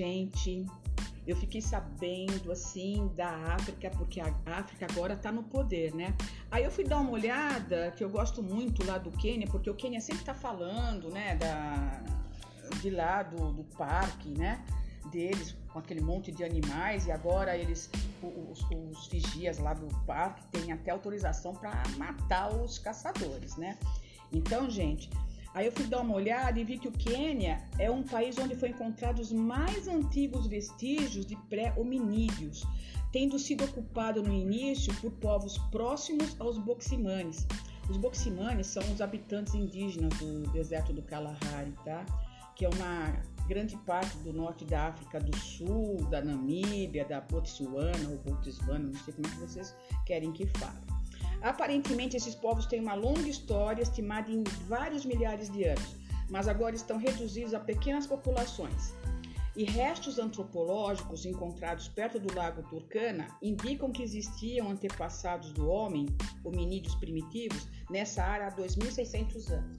Gente, eu fiquei sabendo assim da África, porque a África agora está no poder, né? Aí eu fui dar uma olhada, que eu gosto muito lá do Quênia, porque o Quênia sempre está falando, né, da, de lá do, do parque, né? Deles, com aquele monte de animais, e agora eles, os, os vigias lá do parque, têm até autorização para matar os caçadores, né? Então, gente, Aí eu fui dar uma olhada e vi que o Quênia é um país onde foi encontrados os mais antigos vestígios de pré-hominídeos, tendo sido ocupado no início por povos próximos aos Boximanes. Os Boximanes são os habitantes indígenas do deserto do Kalahari, tá? Que é uma grande parte do norte da África do Sul, da Namíbia, da Botsuana ou Botswana, não sei como é que vocês querem que fale. Aparentemente, esses povos têm uma longa história, estimada em vários milhares de anos, mas agora estão reduzidos a pequenas populações. E restos antropológicos encontrados perto do lago Turkana indicam que existiam antepassados do homem, hominídeos primitivos, nessa área há 2.600 anos.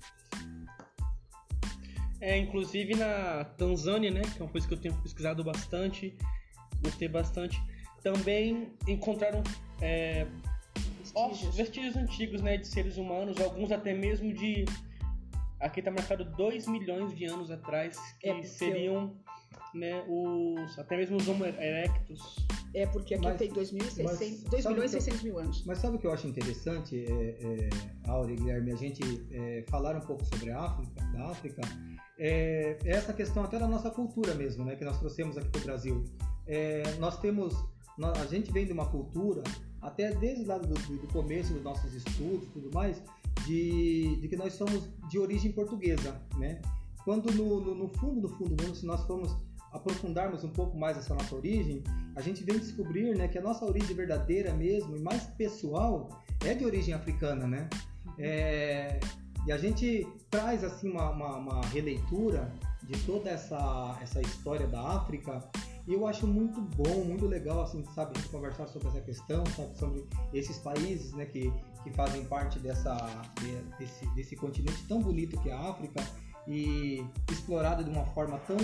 É, inclusive na Tanzânia, né, que é uma coisa que eu tenho pesquisado bastante, gostei bastante, também encontraram é, ossos, vestígios antigos, né, de seres humanos, alguns até mesmo de aqui está marcado 2 milhões de anos atrás, que é seriam eu... né, os até mesmo os Homo erectus. É porque aqui mas, tem 2 milhões e 600 mil anos. Mas sabe o que eu acho interessante, é, é, Aure e Guilherme, a gente é, falar um pouco sobre a África, da África, é, é essa questão até da nossa cultura mesmo, né, que nós trouxemos aqui para o Brasil. É, nós temos, a gente vem de uma cultura até desde lá do, do começo dos nossos estudos e tudo mais, de, de, que nós somos de origem portuguesa, né? Quando no, no, no fundo, no fundo, se nós formos aprofundarmos um pouco mais essa nossa origem, a gente vem descobrir né, que a nossa origem verdadeira mesmo e mais pessoal é de origem africana, né? É, e a gente traz assim uma, uma, uma, releitura de toda essa, essa história da África e eu acho muito bom, muito legal, assim, sabe, conversar sobre essa questão, sabe, sobre esses países, né, que, que fazem parte dessa, desse, desse continente tão bonito que é a África e explorado de uma forma tão,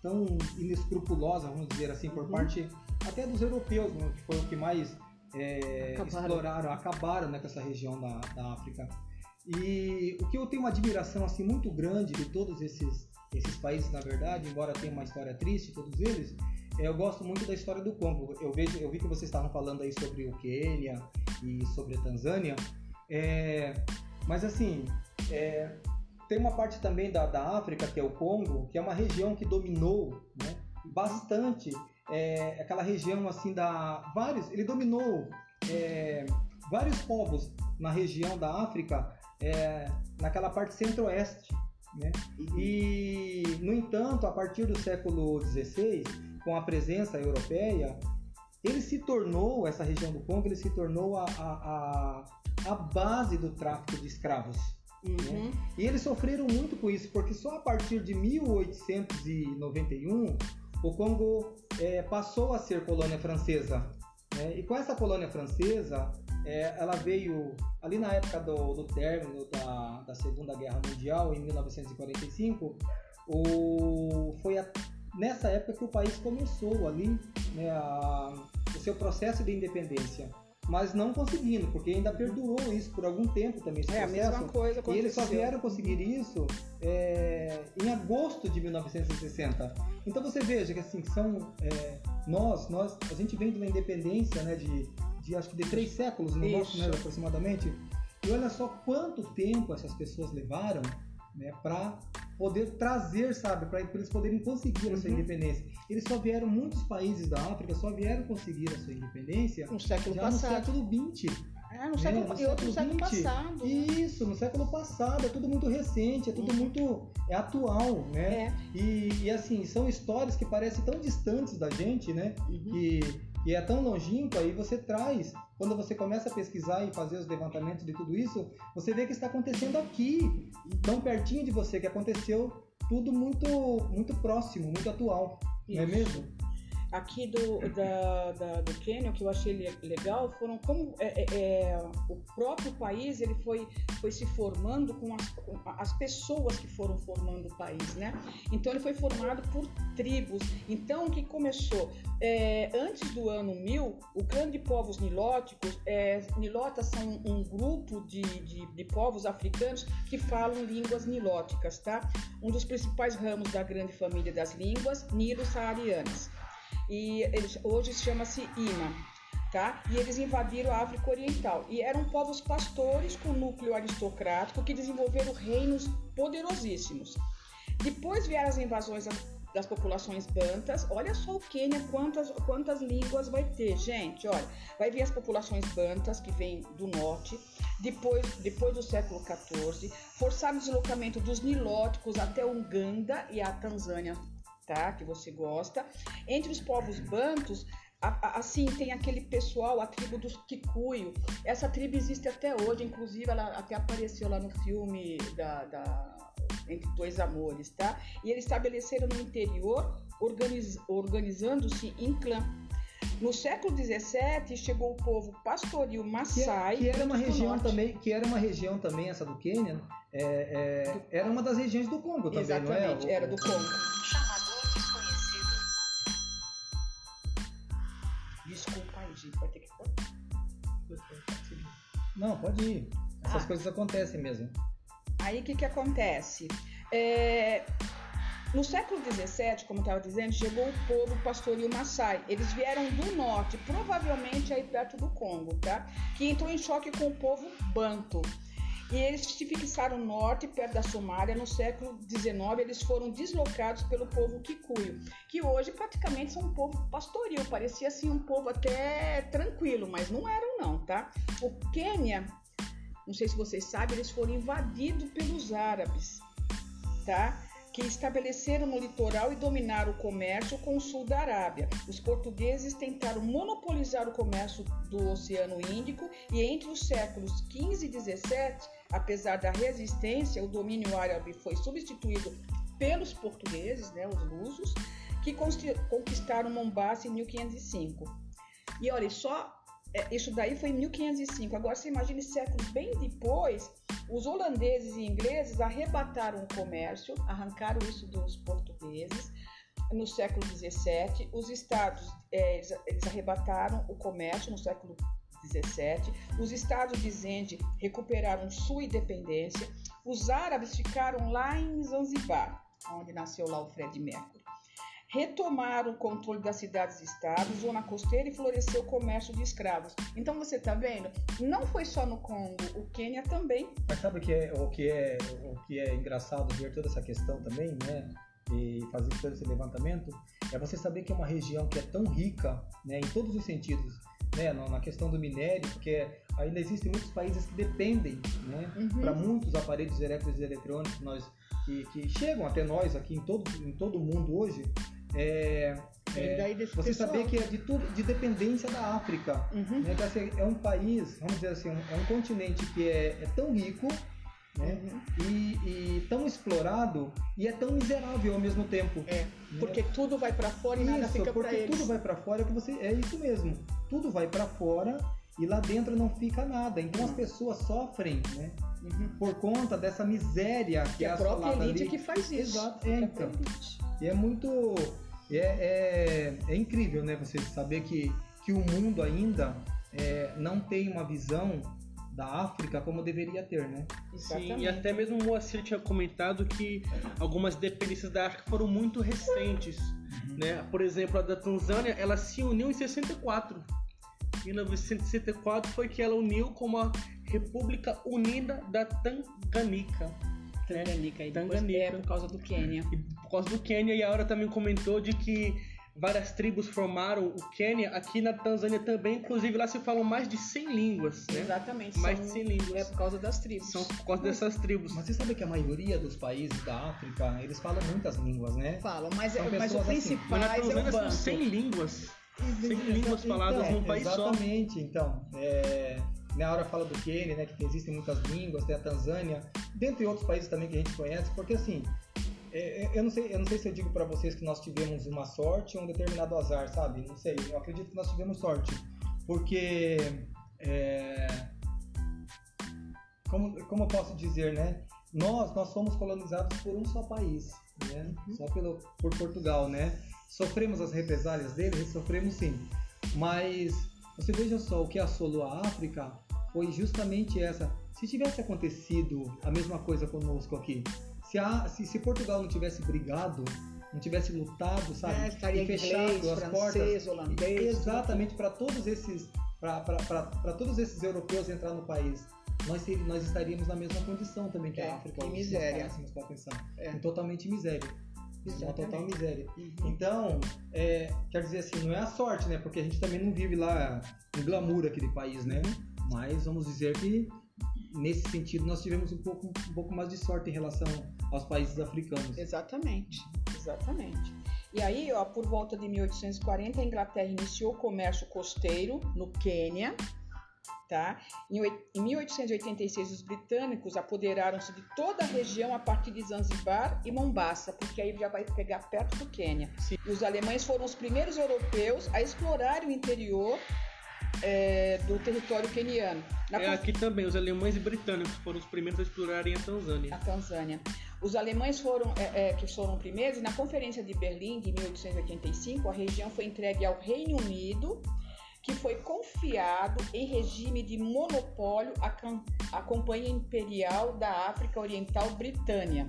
tão inescrupulosa, vamos dizer assim, por uhum. parte até dos europeus, né, que o que mais é, acabaram. exploraram, acabaram né, com essa região da, da África. E o que eu tenho uma admiração assim muito grande de todos esses esses países, na verdade, embora tenha uma história triste, todos eles, é, eu gosto muito da história do Congo. Eu, vejo, eu vi que vocês estavam falando aí sobre o Quênia e sobre a Tanzânia, é, mas assim, é, tem uma parte também da, da África, que é o Congo, que é uma região que dominou né, bastante é, aquela região assim da vários ele dominou é, vários povos na região da África é, naquela parte centro-oeste né? E, no entanto, a partir do século XVI, com a presença europeia, ele se tornou, essa região do Congo, ele se tornou a, a, a, a base do tráfico de escravos. Né? Uhum. Né? E eles sofreram muito com isso, porque só a partir de 1891 o Congo é, passou a ser colônia francesa. Né? E com essa colônia francesa, é, ela veio ali na época do, do término da, da, Segunda Guerra Mundial, em 1945, o, foi a, nessa época que o país começou ali né, a, o seu processo de independência. Mas não conseguindo, porque ainda perdurou isso por algum tempo também. É a mesma coisa aconteceu. E eles só vieram conseguir isso é, em agosto de 1960. Então você veja que assim são é, nós, nós, a gente vem de uma independência, né, de de acho que de três séculos no nosso, né, aproximadamente. E olha só quanto tempo essas pessoas levaram né, para poder trazer, sabe, para eles poderem conseguir uhum. a sua uhum. independência. Eles só vieram, muitos países da África só vieram conseguir a sua independência no século já passado. no século XX. É, no século, né? no século, século passado. Isso, no século passado. É tudo muito recente, é tudo uhum. muito é atual, né? É. E, e, assim, são histórias que parecem tão distantes da gente, né? Uhum. Que e é tão longínquo, aí você traz, quando você começa a pesquisar e fazer os levantamentos de tudo isso, você vê que está acontecendo aqui, tão pertinho de você, que aconteceu tudo muito, muito próximo, muito atual, isso. não é mesmo? Aqui do, da, da, do que eu achei legal, foram como é, é, é, o próprio país ele foi, foi se formando com as, com as pessoas que foram formando o país, né? Então ele foi formado por tribos. Então o que começou? É, antes do ano 1000, o clã de povos nilóticos, é, nilotas são um grupo de, de, de povos africanos que falam línguas nilóticas, tá? Um dos principais ramos da grande família das línguas nilo-saarianas e eles, hoje chama-se Ima. Tá? E eles invadiram a África Oriental e eram povos pastores com núcleo aristocrático que desenvolveram reinos poderosíssimos. Depois vieram as invasões das populações bantas. Olha só o Quênia, quantas, quantas línguas vai ter, gente. Olha, vai vir as populações bantas que vêm do norte, depois, depois do século XIV, forçado o deslocamento dos nilóticos até Uganda e a Tanzânia tá? Que você gosta. Entre os povos bantos, assim, tem aquele pessoal, a tribo dos Kikuyu. Essa tribo existe até hoje, inclusive ela até apareceu lá no filme da, da Entre Dois Amores, tá? E eles estabeleceram no interior, organiz, organizando-se em clã. No século XVII chegou o povo pastoril Maasai. Que, que era uma região também, que era uma região também essa do Quênia. É, é, era uma das regiões do Congo também, Exatamente, não é? era do Congo. Gente, vai ter que. Não, pode ir. Essas ah. coisas acontecem mesmo. Aí o que, que acontece? É... No século XVII, como eu estava dizendo, chegou o povo pastoril Maasai. Eles vieram do norte, provavelmente aí perto do Congo, tá? Que entrou em choque com o povo Banto. E eles se fixaram no norte, perto da Somália. No século XIX, eles foram deslocados pelo povo Kikuyu, que hoje praticamente são um povo pastoril. Parecia assim um povo até tranquilo, mas não eram não, tá? O Quênia, não sei se vocês sabem, eles foram invadidos pelos árabes, tá? Que estabeleceram no litoral e dominaram o comércio com o sul da Arábia. Os portugueses tentaram monopolizar o comércio do Oceano Índico e entre os séculos 15 e 17 Apesar da resistência, o domínio árabe foi substituído pelos portugueses, né, os lusos, que conquistaram Mombasa em 1505. E olha, só é, isso daí foi em 1505. Agora você imagine séculos bem depois, os holandeses e ingleses arrebataram o comércio, arrancaram isso dos portugueses. No século 17, os estados é, eles, eles arrebataram o comércio no século 17, os estados de Zende recuperaram sua independência, os árabes ficaram lá em Zanzibar, onde nasceu lá o Fred Mercury. Retomaram o controle das cidades-estados, zona costeira e floresceu o comércio de escravos. Então você está vendo? Não foi só no Congo, o Quênia também. Mas sabe o que é, o que é, o que é engraçado ver toda essa questão também, né? E fazer todo esse levantamento, é você saber que é uma região que é tão rica, né, em todos os sentidos, né, na questão do minério, porque ainda existem muitos países que dependem, né, uhum. para muitos aparelhos elétricos e eletrônicos nós, que, que, chegam até nós aqui em todo, em todo o mundo hoje, é, é, você pessoal. saber que é de tudo de dependência da África uhum. né, que, assim, é um país vamos dizer assim é um continente que é, é tão rico né? Uhum. E, e, tão explorado e é tão miserável ao mesmo tempo. É, né? porque tudo vai para fora e isso, nada fica para eles. tudo vai para fora que você é isso mesmo. Tudo vai para fora e lá dentro não fica nada. Então as pessoas sofrem, né? Uhum. Por conta dessa miséria que, que é a própria elite ali. que faz isso. Exato, é, então. E é muito é, é, é, incrível, né? Você saber que, que o mundo ainda é, não tem uma visão da África como deveria ter, né? Sim, e até mesmo o Moacir tinha comentado que algumas dependências da África foram muito recentes, uhum. né? Por exemplo, a da Tanzânia, ela se uniu em 64. Em 1964 foi que ela uniu como a República Unida da Tanganica. Tanganica, né? e Tanganica. é por causa do Quênia. E por causa do Quênia, e a Aura também comentou de que várias tribos formaram o Quênia, aqui na Tanzânia também, inclusive lá se falam mais de 100 línguas, né? Exatamente. Mais de 100 línguas. É por causa das tribos. São por causa mas, dessas tribos. Mas você sabe que a maioria dos países da África, eles falam muitas línguas, né? Falam, mas, é, mas o assim. principal assim. é o banco. são 100 línguas. 100 línguas faladas então, num país exatamente, só. Exatamente, então. É, na hora fala do Quênia, né, que existem muitas línguas, tem a Tanzânia, dentre outros países também que a gente conhece, porque assim, é, é, eu, não sei, eu não sei se eu digo para vocês que nós tivemos uma sorte ou um determinado azar, sabe? Não sei. Eu acredito que nós tivemos sorte. Porque. É, como, como eu posso dizer, né? Nós, nós fomos colonizados por um só país, né? Uhum. Só pelo, por Portugal, né? Sofremos as represálias deles? Sofremos sim. Mas você veja só, o que assolou a África foi justamente essa. Se tivesse acontecido a mesma coisa conosco aqui, se, a, se, se Portugal não tivesse brigado, não tivesse lutado, sabe? É, estaria e fechado inglês, as francês, portas. Holandês, exatamente para todos esses para todos esses europeus entrar no país. Nós, nós estaríamos na mesma condição também que é, a África. Em miséria. Para pensar. É. Em totalmente miséria. Exatamente. Uma total miséria. Uhum. Então, é, quer dizer assim, não é a sorte, né? Porque a gente também não vive lá no glamour aquele país, né? Mas vamos dizer que nesse sentido nós tivemos um pouco, um pouco mais de sorte em relação aos países africanos. Exatamente, exatamente. E aí, ó, por volta de 1840, a Inglaterra iniciou o comércio costeiro no Quênia. Tá? Em 1886, os britânicos apoderaram-se de toda a região a partir de Zanzibar e Mombasa, porque aí já vai pegar perto do Quênia. Sim. E os alemães foram os primeiros europeus a explorar o interior é, do território queniano. Na é, aqui também, os alemães e britânicos foram os primeiros a explorarem a Tanzânia. A Tanzânia. Os alemães foram, é, é, que foram primeiros, na Conferência de Berlim de 1885, a região foi entregue ao Reino Unido, que foi confiado em regime de monopólio à, à Companhia Imperial da África Oriental Britânia.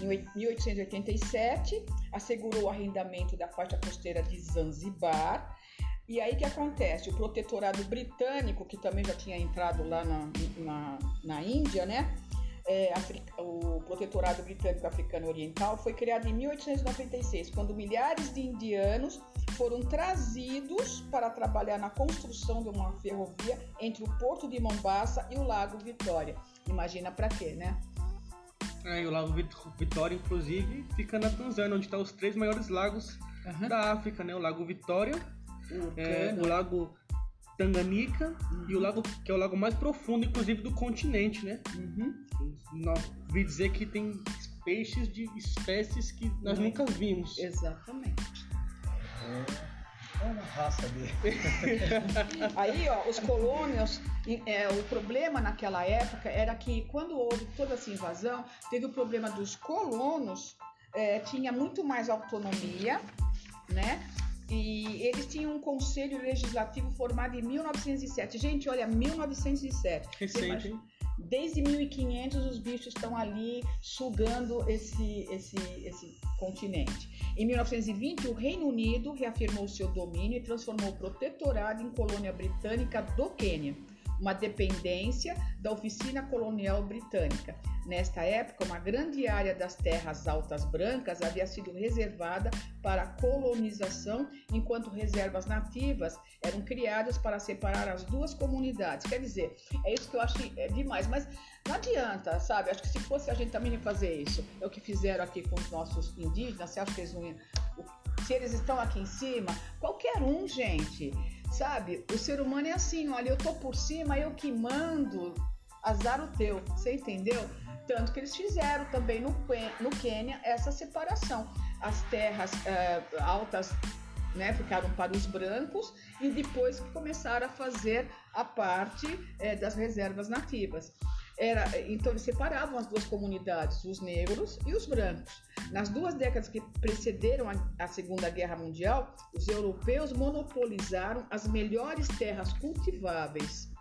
Em 1887, assegurou o arrendamento da faixa costeira de Zanzibar e aí que acontece? O protetorado britânico, que também já tinha entrado lá na, na, na Índia, né? É, o protetorado britânico africano oriental foi criado em 1896, quando milhares de indianos foram trazidos para trabalhar na construção de uma ferrovia entre o porto de Mombasa e o Lago Vitória. Imagina para quê, né? É, e o Lago Vitória, inclusive, fica na Tanzânia, onde estão tá os três maiores lagos uhum. da África, né? O Lago Vitória, o, é, o lago Tanganica uhum. e o lago que é o lago mais profundo, inclusive, do continente, né? Uhum. Vi dizer que tem peixes de espécies que nós uhum. nunca vimos. Exatamente. É uma raça dele. Aí, ó, os colônios, é, o problema naquela época era que quando houve toda essa invasão, teve o problema dos colonos, é, tinha muito mais autonomia, né? E eles tinham um conselho legislativo formado em 1907. Gente, olha, 1907. Recente, Desde 1500 os bichos estão ali sugando esse, esse, esse continente. Em 1920, o Reino Unido reafirmou seu domínio e transformou o protetorado em colônia britânica do Quênia uma dependência da Oficina Colonial Britânica. Nesta época, uma grande área das terras altas brancas havia sido reservada para colonização, enquanto reservas nativas eram criadas para separar as duas comunidades. Quer dizer, é isso que eu acho é demais, mas não adianta, sabe? Acho que se fosse a gente também fazer isso, é o que fizeram aqui com os nossos indígenas, que eles não iam... Se eles estão aqui em cima, qualquer um, gente Sabe? O ser humano é assim, olha, eu tô por cima, eu que mando, azar o teu, você entendeu? Tanto que eles fizeram também no, no Quênia essa separação. As terras é, altas né, ficaram para os brancos e depois começaram a fazer a parte é, das reservas nativas. Era, então eles separavam as duas comunidades, os negros e os brancos. Nas duas décadas que precederam a, a Segunda Guerra Mundial, os europeus monopolizaram as melhores terras cultiváveis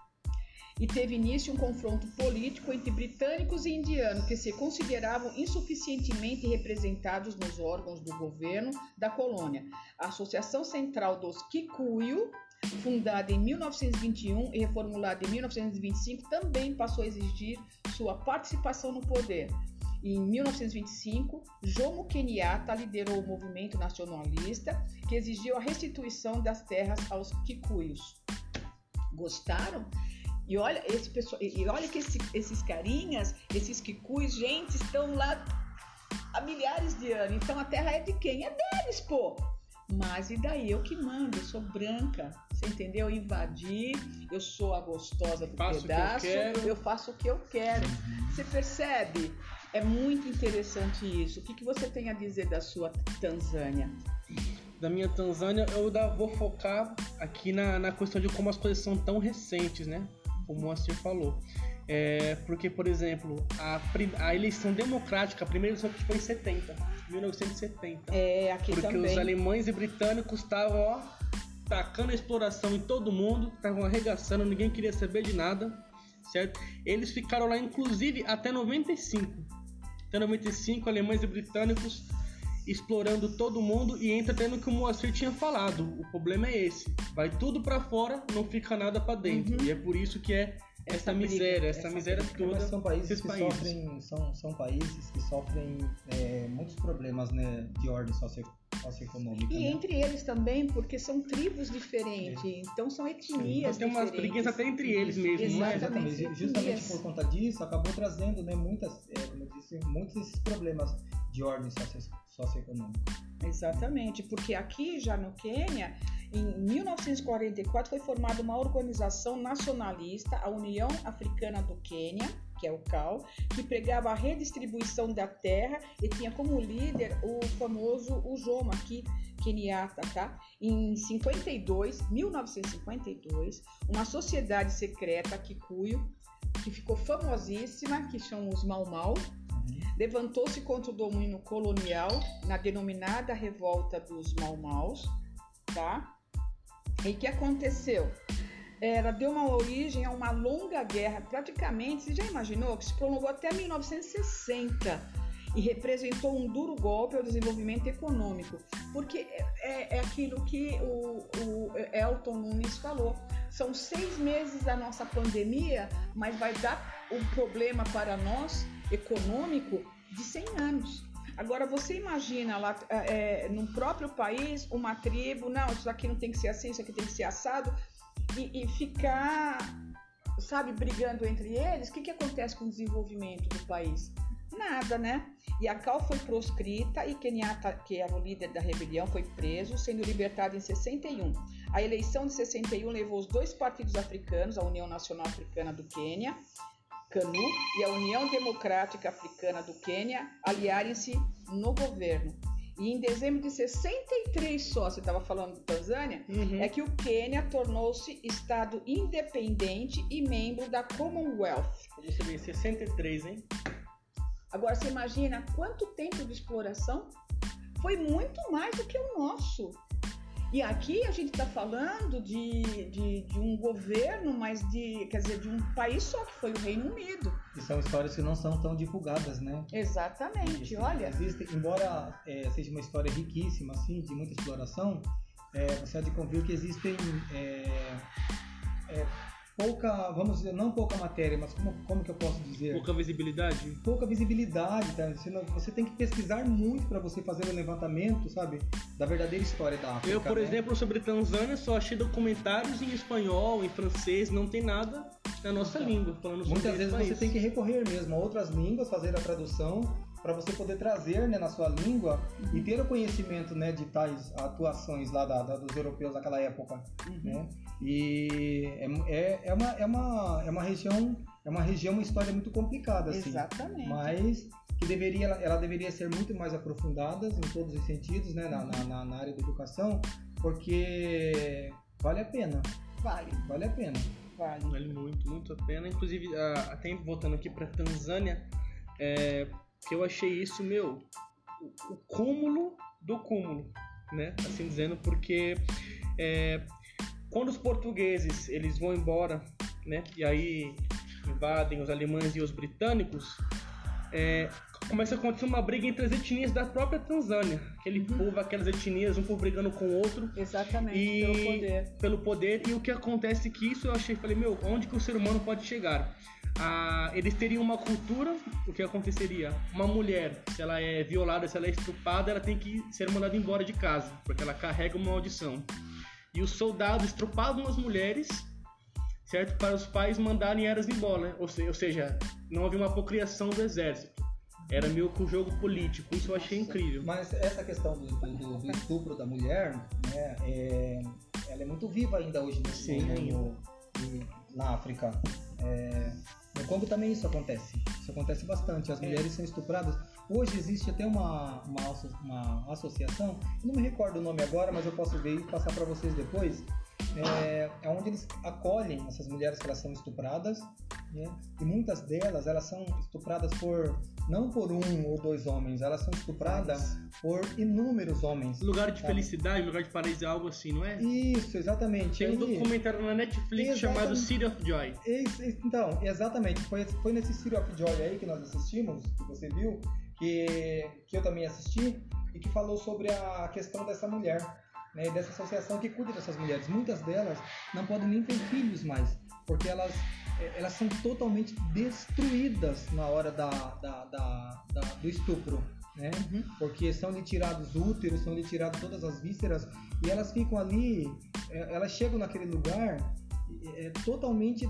e teve início um confronto político entre britânicos e indianos que se consideravam insuficientemente representados nos órgãos do governo da colônia. A Associação Central dos Kikuyu fundada em 1921 e reformulada em 1925, também passou a exigir sua participação no poder. Em 1925, Jomo Kenyatta liderou o movimento nacionalista que exigiu a restituição das terras aos Kikuyos. Gostaram? E olha, esse pessoal, e olha que esse, esses carinhas, esses Kikuyos, gente, estão lá há milhares de anos. Então a terra é de quem? É deles, pô! Mas e daí? Eu que mando, eu sou branca. Você entendeu? Eu invadi, eu sou a gostosa do faço pedaço, eu, eu, faço o que eu quero. Você percebe? É muito interessante isso. O que, que você tem a dizer da sua Tanzânia? Da minha Tanzânia, eu vou focar aqui na, na questão de como as coisas são tão recentes, né? Como o Moacir falou. É, porque, por exemplo, a, a, eleição democrática, a primeira eleição foi em 70, 1970. É, aqui porque também. os alemães e britânicos estavam, ó, tacando a exploração em todo mundo, estavam arregaçando, ninguém queria saber de nada, certo? Eles ficaram lá, inclusive, até 95. Até 95, alemães e britânicos explorando todo mundo e entra no que o Moacir tinha falado. O problema é esse: vai tudo para fora, não fica nada para dentro. Uhum. E é por isso que é essa, miséria, essa, essa miséria toda. São países que países. sofrem, são, são países que sofrem é, muitos problemas né, de ordem socioeconômica. E né? entre eles também, porque são tribos diferentes, é. então são etnias Então tem umas briguinhas até entre eles mesmo, não é? Exatamente. Justamente por conta disso, acabou trazendo né, muitas, é, como eu disse, muitos desses problemas de ordem socioeconômica. Exatamente, porque aqui já no Quênia, em 1944 foi formada uma organização nacionalista, a União Africana do Quênia, que é o CAL, que pregava a redistribuição da terra e tinha como líder o famoso Ujoma, aqui, Kenyatta, tá? Em 52, 1952, uma sociedade secreta, Kikuyu, que ficou famosíssima, que são os Mau Mau, levantou-se contra o domínio colonial na denominada Revolta dos Mau Maus, tá? E o que aconteceu? ela deu uma origem a uma longa guerra, praticamente, você já imaginou, que se prolongou até 1960 e representou um duro golpe ao desenvolvimento econômico, porque é, é, é aquilo que o, o Elton Nunes falou. São seis meses da nossa pandemia, mas vai dar um problema para nós econômico de 100 anos. Agora você imagina lá é, no próprio país uma tribo, não, isso aqui não tem que ser assim, isso aqui tem que ser assado e, e ficar, sabe, brigando entre eles, o que, que acontece com o desenvolvimento do país? Nada, né? E a Cal foi proscrita e Kenyatta, que era o líder da rebelião, foi preso, sendo libertado em 61. A eleição de 61 levou os dois partidos africanos, a União Nacional Africana do Quênia, CANU, e a União Democrática Africana do Quênia, aliarem-se no governo. E em dezembro de 63 só, você estava falando de Tanzânia, uhum. é que o Quênia tornou-se Estado independente e membro da Commonwealth. Você vê, 63, hein? Agora você imagina quanto tempo de exploração? Foi muito mais do que o nosso. E aqui a gente está falando de, de, de, um governo, mas de, quer dizer, de um país só, que foi o Reino Unido. E são histórias que não são tão divulgadas, né? Exatamente, olha. Existe, embora é, seja uma história riquíssima, assim, de muita exploração, é, você há de convir que existem é, é pouca, vamos dizer, não pouca matéria, mas como, como que eu posso dizer? Pouca visibilidade? Pouca visibilidade, tá? Você, não, você tem que pesquisar muito para você fazer o um levantamento, sabe? Da verdadeira história da África. Eu, por né? exemplo, sobre Tanzânia, só achei documentários em espanhol, em francês, não tem nada na nossa então, língua, falando sobre Muitas vezes país. você tem que recorrer mesmo a outras línguas, fazer a tradução para você poder trazer né, na sua língua uhum. e ter o conhecimento né, de tais atuações lá da, da, dos europeus daquela época. Uhum. Né? E é, é, é, uma, é, uma, é uma região, é uma região, uma história muito complicada, assim. Exatamente. Mas que deveria, ela deveria ser muito mais aprofundada em todos os sentidos, né, na, na, na área da educação, porque vale a pena. Vale. Vale a pena. Vale. Vale muito, muito a pena. Inclusive, até voltando aqui para Tanzânia, é, que eu achei isso, meu, o, o cúmulo do cúmulo, né? Assim dizendo, porque é, quando os portugueses eles vão embora, né? E aí invadem os alemães e os britânicos, é, começa a acontecer uma briga entre as etnias da própria Tanzânia. Aquele uhum. povo, aquelas etnias, um povo brigando com o outro. Exatamente, e, pelo poder. Pelo poder. E o que acontece é que isso eu achei, falei, meu, onde que o ser humano pode chegar? Ah, eles teriam uma cultura, o que aconteceria? Uma mulher, se ela é violada, se ela é estrupada, ela tem que ser mandada embora de casa, porque ela carrega uma maldição e os soldados estrupavam as mulheres, certo? Para os pais mandarem elas embora, ou seja, não havia uma procriação do exército. Era meio que um jogo político, isso eu achei incrível. Mas essa questão do, do, do estupro da mulher, né, é, ela é muito viva ainda hoje no, no, no, na África. É, no Congo também isso acontece. Isso acontece bastante. As é. mulheres são estupradas. Hoje existe até uma, uma, uma associação, não me recordo o nome agora, mas eu posso ver e passar para vocês depois. É, é, onde eles acolhem essas mulheres que elas são estupradas, né? e muitas delas elas são estupradas por não por um ou dois homens, elas são estupradas por inúmeros homens. Lugar de sabe? felicidade, lugar de paraíso, algo assim, não é? Isso, exatamente. Tem um documentário na Netflix exatamente. chamado City of Joy. então, exatamente. Foi, foi nesse City of Joy aí que nós assistimos, que você viu, que, que eu também assisti, e que falou sobre a questão dessa mulher, né, dessa associação que cuida dessas mulheres. Muitas delas não podem nem ter filhos mais, porque elas é, elas são totalmente destruídas na hora da, da, da, da do estupro. Né? Uhum. Porque são lhe tirados úteros, são lhe tiradas todas as vísceras e elas ficam ali, é, elas chegam naquele lugar é, totalmente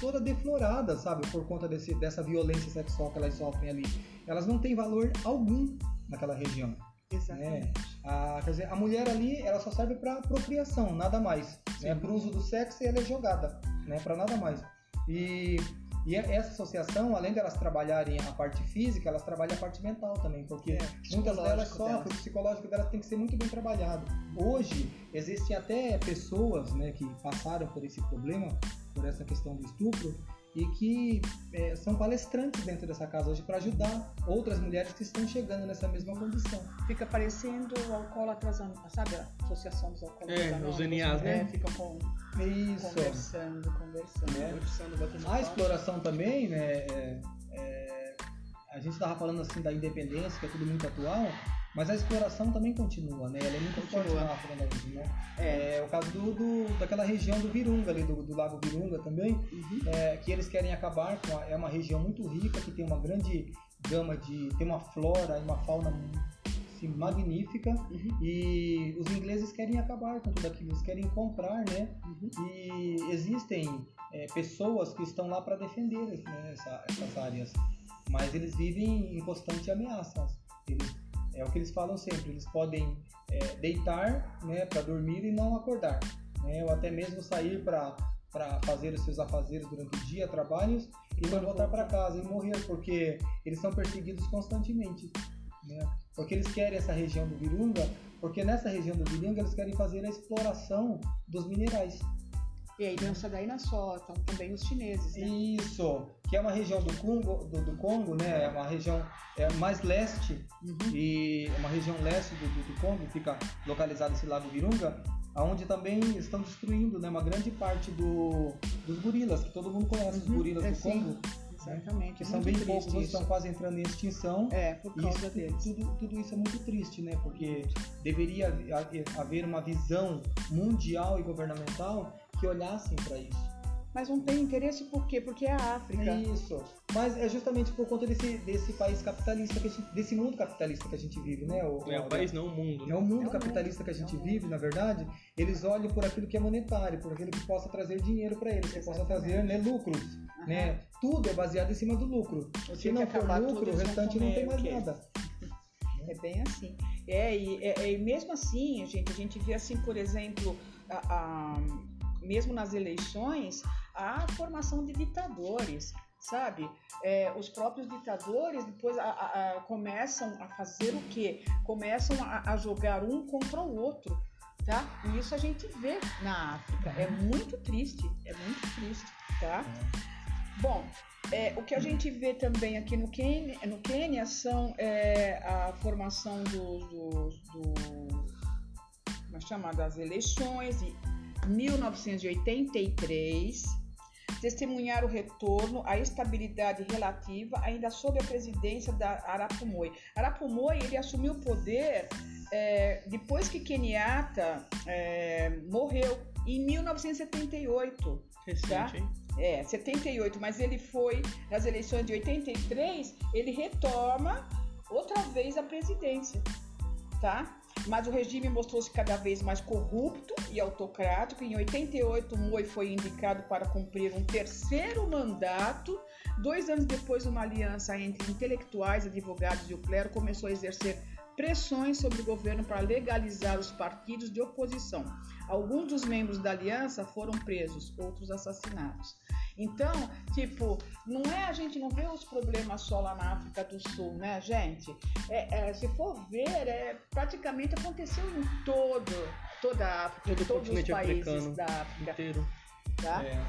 toda deflorada, sabe, por conta desse, dessa violência sexual que elas sofrem ali. Elas não têm valor algum naquela região. Exatamente. Né? A, quer dizer, a mulher ali, ela só serve para procriação, nada mais. Né? Para uso do sexo e ela é jogada, né? Para nada mais. E, e essa associação, além de elas trabalharem a parte física, elas trabalham a parte mental também, porque é, muitas delas sofrem, o psicológico delas tem que ser muito bem trabalhado. Hoje, existem até pessoas né, que passaram por esse problema, por essa questão do estupro, e que é, são palestrantes dentro dessa casa hoje para ajudar outras mulheres que estão chegando nessa mesma condição. Fica parecendo o alcoólatra, sabe a associação dos alcoólatras É, os NAs, né? É, ficam com, Isso. conversando, conversando, é. conversando, batendo A exploração também, né, é, é, a gente estava falando assim da independência, que é tudo muito atual, mas a exploração também continua, né? Ela é muito continua. forte na África né? É. é o caso do, do, daquela região do Virunga, ali, do, do Lago Virunga também, uhum. é, que eles querem acabar com. A, é uma região muito rica, que tem uma grande gama de. tem uma flora e uma fauna assim, magnífica uhum. e os ingleses querem acabar com tudo aquilo, eles querem comprar, né? Uhum. E existem é, pessoas que estão lá para defender né, essa, essas áreas, mas eles vivem em constante ameaças. Eles é o que eles falam sempre, eles podem é, deitar né, para dormir e não acordar, né, ou até mesmo sair para fazer os seus afazeres durante o dia, trabalhos, e não voltar para casa e morrer, porque eles são perseguidos constantemente. Né? Porque eles querem essa região do Virunga, porque nessa região do Virunga eles querem fazer a exploração dos minerais. E aí dança daí na só, também os chineses, né? Isso, que é uma região do Congo, do, do Congo né? É uma região é, mais leste, uhum. e é uma região leste do, do, do Congo, fica localizado esse lago Virunga, onde também estão destruindo né, uma grande parte do, dos gorilas, que todo mundo conhece, os uhum. gorilas é, do sim. Congo. Exatamente. Que são bem poucos, estão quase entrando em extinção. É, por causa isso, deles. Tudo, tudo isso é muito triste, né? Porque deveria haver uma visão mundial e governamental que olhassem para isso. Mas não tem interesse por quê? Porque é a África. É isso. Mas é justamente por conta desse, desse país capitalista, que gente, desse mundo capitalista que a gente vive, né? O, é o país, não o mundo. Né? É o mundo é capitalista mundo. que a gente vive, na verdade. Eles olham por aquilo que é monetário, por aquilo que possa trazer dinheiro para eles, que possa trazer né, lucros. Uhum. Né? Tudo é baseado em cima do lucro. Se não for lucro, o restante não tem mais nada. É bem assim. É e, é, e mesmo assim, gente, a gente vê assim, por exemplo, a, a mesmo nas eleições, a formação de ditadores, sabe? É, os próprios ditadores depois a, a, a, começam a fazer o quê? Começam a, jogar um contra o outro, tá? E isso a gente vê na África. É muito triste, é muito triste, tá? Bom, é, o que a gente vê também aqui no Quênia, no Quênia são é, a formação dos, dos, do, é chama, das eleições e 1983, testemunhar o retorno à estabilidade relativa ainda sob a presidência da Arapumoi. Arapumoi ele assumiu o poder é, depois que Kenyatta é, morreu em 1978. Recente, tá? hein? É, 78, mas ele foi nas eleições de 83, ele retoma outra vez a presidência, tá? Mas o regime mostrou-se cada vez mais corrupto e autocrático. Em 88, Moi foi indicado para cumprir um terceiro mandato. Dois anos depois, uma aliança entre intelectuais, advogados e o clero começou a exercer pressões sobre o governo para legalizar os partidos de oposição. Alguns dos membros da aliança foram presos, outros assassinados. Então, tipo, não é a gente não vê os problemas só lá na África do Sul, né, gente? É, é, se for ver, é, praticamente aconteceu em todo, toda a África, todo todos os países da África. Inteiro. Tá? É.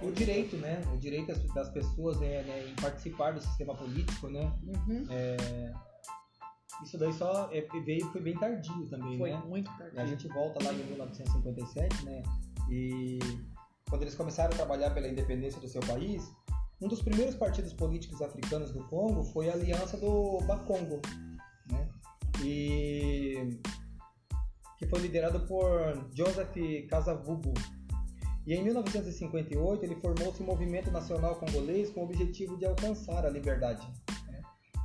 O direito, né? O direito das pessoas é, né, em participar do sistema político, né? Uhum. É, isso daí só é, veio foi bem tardio também, Foi né? muito tardio. A gente volta lá em 1957, né? E quando eles começaram a trabalhar pela independência do seu país, um dos primeiros partidos políticos africanos do Congo foi a Aliança do Bakongo, né? E que foi liderado por Joseph Kasavubu. E em 1958 ele formou-se o Movimento Nacional Congolês com o objetivo de alcançar a liberdade.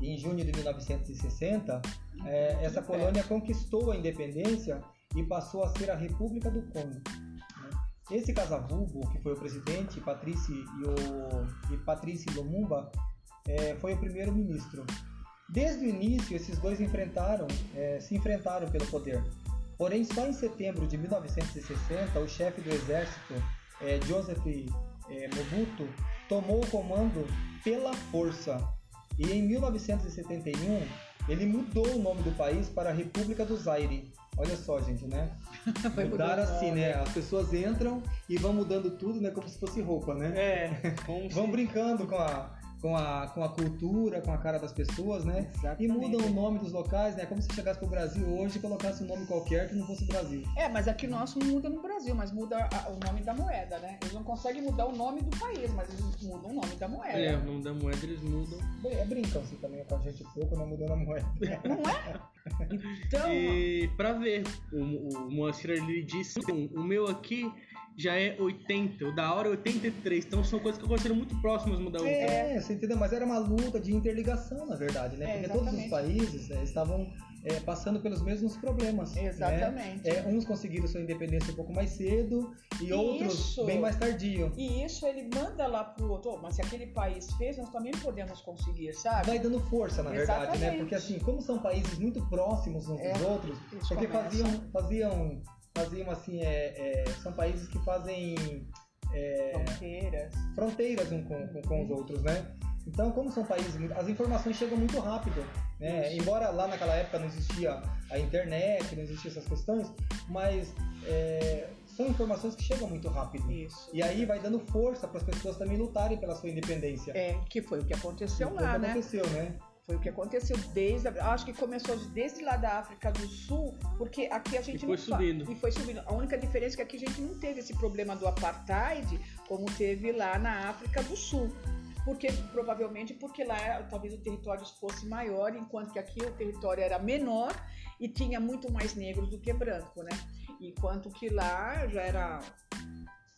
Em junho de 1960 é, essa colônia conquistou a independência e passou a ser a República do Congo. né? Esse Kasavubu, que foi o presidente, Patrice e, o, e Patrice Lumumba, é, foi o primeiro ministro. Desde o início, esses dois enfrentaram, é, se enfrentaram pelo poder. Porém, só em setembro de 1960, o chefe do exército, é, Joseph é, Mobutu, tomou o comando pela força. E em 1971, ele mudou o nome do país para a República do Zaire. Olha só, gente, né? Mudaram assim, né? As pessoas entram e vão mudando tudo, né? Como se fosse roupa, né? É, Vão brincando com a, com, a, com a cultura, com a cara das pessoas, né? E Exatamente. mudam o nome dos locais, né? Como se chegasse pro Brasil hoje e colocasse um nome qualquer que não fosse Brasil. É, mas aqui nosso não muda no Brasil, mas muda a- o nome da moeda, né? Eles não conseguem mudar o nome do país, mas eles mudam o nome da moeda. É, o nome da moeda eles mudam. É, brincam assim também com a gente pouco, não mudando a moeda. Não é? Então, E pra ver, o, o Moacir ele disse: "Um, o meu aqui já é 80, o da hora é 83. Então são coisas que aconteceram muito próximas uma da outra. É, você entendeu? Mas era uma luta de interligação, na verdade, né? É, Porque todos os exatamente. países né, estavam é, passando pelos mesmos problemas. né? exatamente. É, uns conseguiram sua independência um pouco mais cedo e outros Isso. bem mais tardio. E isso ele manda lá pro outro, "Oh, mas se aquele país fez, nós também podemos conseguir, sabe? Vai dando força, na verdade, né? Exatamente. Porque assim, como são países muito próximos uns É, dos outros, porque começam. faziam, faziam, faziam assim, é, é, são países que fazem é, fronteiras. fronteiras um com, com, com os outros, né? Então, como são países, as informações chegam muito rápido, né? Embora lá naquela época não existia a internet, não existiam essas questões, mas é, são informações que chegam muito rápido. Isso. E aí vai dando força para as pessoas também lutarem pela sua independência. É, que foi o que aconteceu o lá, que né? aconteceu, né? Foi o que aconteceu desde. a- Acho que começou desde lá da África do Sul, porque aqui a gente E foi não subindo. E foi subindo. A única diferença é que aqui a gente não teve esse problema do apartheid como teve lá na África do Sul. Porque, provavelmente porque lá talvez o território fosse maior, enquanto que aqui o território era menor e tinha muito mais negros do que branco, né? Enquanto que lá já era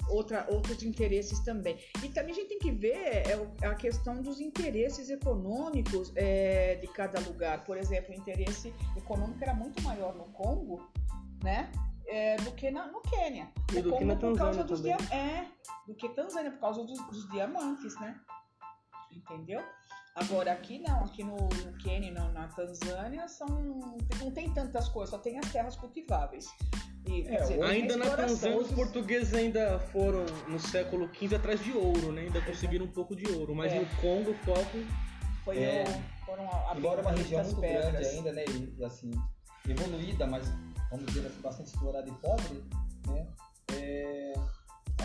outra, outros interesses também. E também a gente tem que ver é, o- a questão dos interesses econômicos é, de cada lugar. Por exemplo, o interesse econômico era muito maior no Congo, né? é, do que na- no Quênia. E do que Congo na por causa Tanzânia dos também. dia- É, do que Tanzânia, por causa dos, dos diamantes, né? Entendeu? Agora aqui não, aqui no, no Quênia na, na Tanzânia são, não tem tantas coisas, só tem as terras cultiváveis. E, É, dizer, Ainda na. Tanzânia, os portugueses ainda foram no século XV atrás de ouro, né? Ainda conseguiram um pouco de ouro. Mas É. no Congo, o foco. Foi É. foram a- Embora uma região muito grande pedras. ainda, né? E, assim, evoluída, mas vamos dizer assim, bastante explorada e pobre, né? É,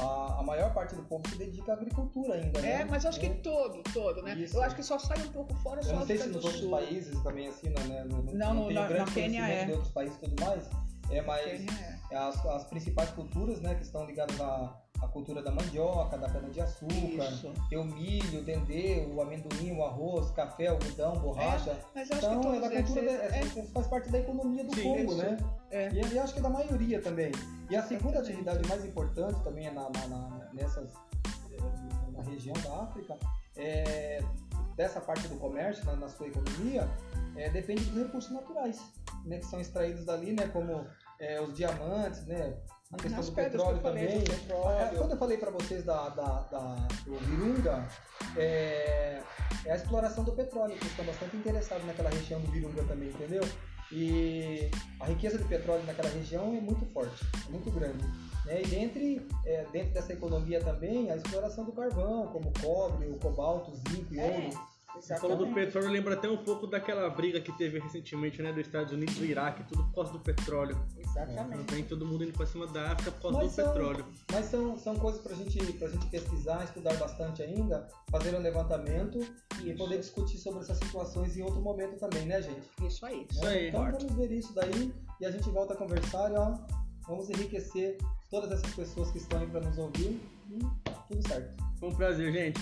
a, a maior parte do povo se dedica à agricultura ainda, né? É, mas acho que É. todo, todo, né? Isso. Eu acho que só sai um pouco fora só Eu a não sei se nos outros países também assim, né? Não, Não, no- tenho na- grande na Quênia é. de outros países e tudo mais. É, mas é. as, as principais culturas, né, que estão ligadas à, à cultura da mandioca, da cana-de-açúcar, tem o milho, o dendê, o amendoim, o arroz, café, algodão, borracha. Mas eu acho Então, que é da cultura, eles- é- faz parte da economia do Sim, Congo, né? É. E eu acho que é da maioria também. E a segunda atividade mais importante também é na, na, na- nessas, eh, na região da África, é, dessa parte do comércio, na, na sua economia, é, depende dos recursos naturais, né, que são extraídos dali, né, como é, os diamantes, né, a questão Nas do petróleo também. do petróleo. quando eu falei para vocês da, da, da- do Virunga, é, é a exploração do petróleo, que estão bastante interessados naquela região do Virunga também, entendeu? E a riqueza de petróleo naquela região é muito forte, é muito grande. Né? E dentre, é, dentro dessa economia também, a exploração do carvão, como o cobre, o cobalto, o zinco e É. ouro. Você falou do petróleo, lembra até um pouco daquela briga que teve recentemente, né, dos Estados Unidos e do Iraque, tudo por causa do petróleo. Exatamente. Também todo mundo indo pra cima da África por causa Mas do são- petróleo. Mas são, são coisas para gente, a gente pesquisar, estudar bastante ainda, fazer um levantamento e poder discutir sobre essas situações em outro momento também, né, gente? Isso aí. Isso Né? aí, então Marta. vamos ver isso daí e a gente volta a conversar e ó, vamos enriquecer todas essas pessoas que estão aí para nos ouvir e tudo certo. Foi um prazer, gente.